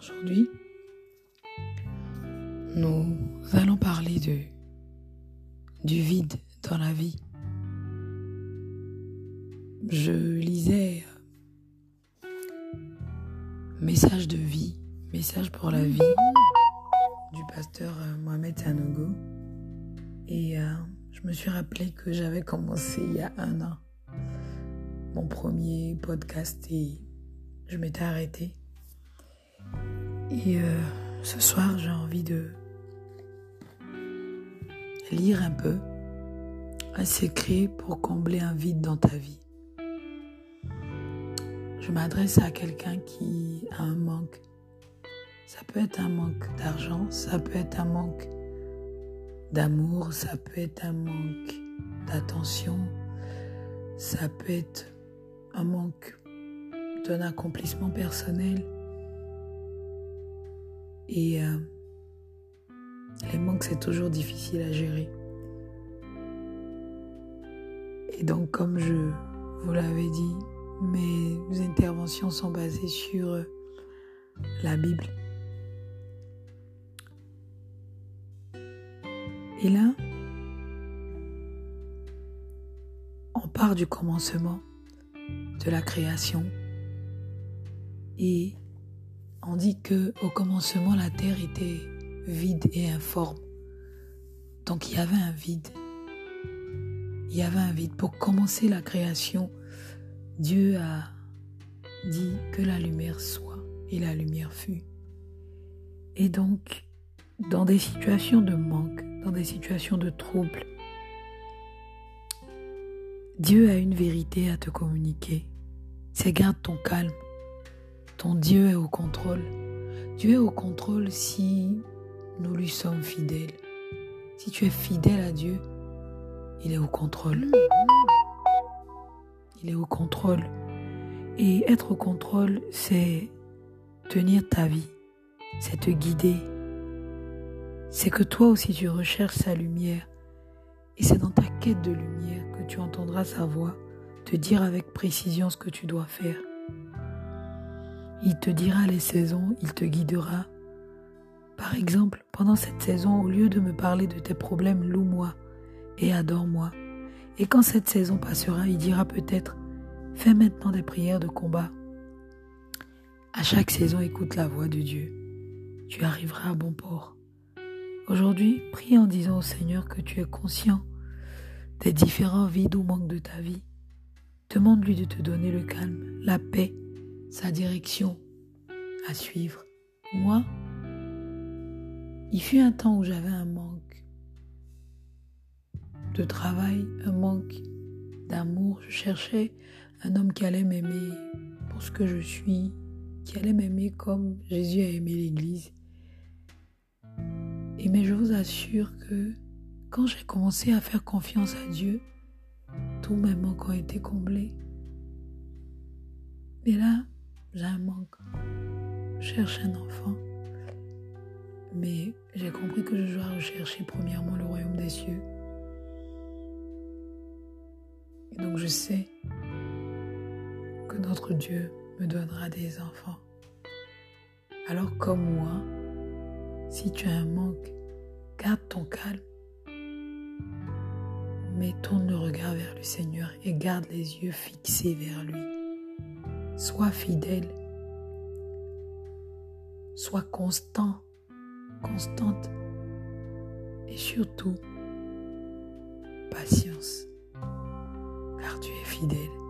Aujourd'hui, nous allons parler du vide dans la vie. Je lisais Message de vie, message pour la vie du pasteur euh, Mohamed Sanogo. Et euh, je me suis rappelé que j'avais commencé il y a un an mon premier podcast et je m'étais arrêtée. Et euh, ce soir, j'ai envie de lire un peu un secret pour combler un vide dans ta vie. Je m'adresse à quelqu'un qui a un manque. Ça peut être un manque d'argent, ça peut être un manque d'amour, ça peut être un manque d'attention, ça peut être un manque d'un accomplissement personnel. Et euh, les manques, c'est toujours difficile à gérer. Et donc, comme je vous l'avais dit, mes interventions sont basées sur euh, la Bible. Et là, on part du commencement de la création et on dit que au commencement la terre était vide et informe. Donc il y avait un vide. Il y avait un vide. Pour commencer la création, Dieu a dit que la lumière soit et la lumière fut. Et donc, dans des situations de manque, dans des situations de trouble, Dieu a une vérité à te communiquer. C'est garde ton calme. Ton Dieu est au contrôle. Dieu est au contrôle si nous lui sommes fidèles. Si tu es fidèle à Dieu, il est au contrôle. Il est au contrôle. Et être au contrôle, c'est tenir ta vie, c'est te guider. C'est que toi aussi tu recherches sa lumière. Et c'est dans ta quête de lumière que tu entendras sa voix te dire avec précision ce que tu dois faire. Il te dira les saisons, il te guidera. Par exemple, pendant cette saison, au lieu de me parler de tes problèmes, loue-moi et adore-moi. Et quand cette saison passera, il dira peut-être, fais maintenant des prières de combat. À chaque saison, écoute la voix de Dieu. Tu arriveras à bon port. Aujourd'hui, prie en disant au Seigneur que tu es conscient des différents vides ou manques de ta vie. Demande-lui de te donner le calme, la paix, sa direction à suivre. Moi, il fut un temps où j'avais un manque de travail, un manque d'amour. Je cherchais un homme qui allait m'aimer pour ce que je suis, qui allait m'aimer comme Jésus a aimé l'Église. Et mais je vous assure que quand j'ai commencé à faire confiance à Dieu, tous mes manques ont été comblés. Mais là, j'ai un manque. Cherche un enfant. Mais j'ai compris que je dois rechercher premièrement le royaume des cieux. Et donc je sais que notre Dieu me donnera des enfants. Alors comme moi, si tu as un manque, garde ton calme mais tourne le regard vers le Seigneur et garde les yeux fixés vers lui. Sois fidèle. Sois constant, constante. Et surtout, patience, car tu es fidèle.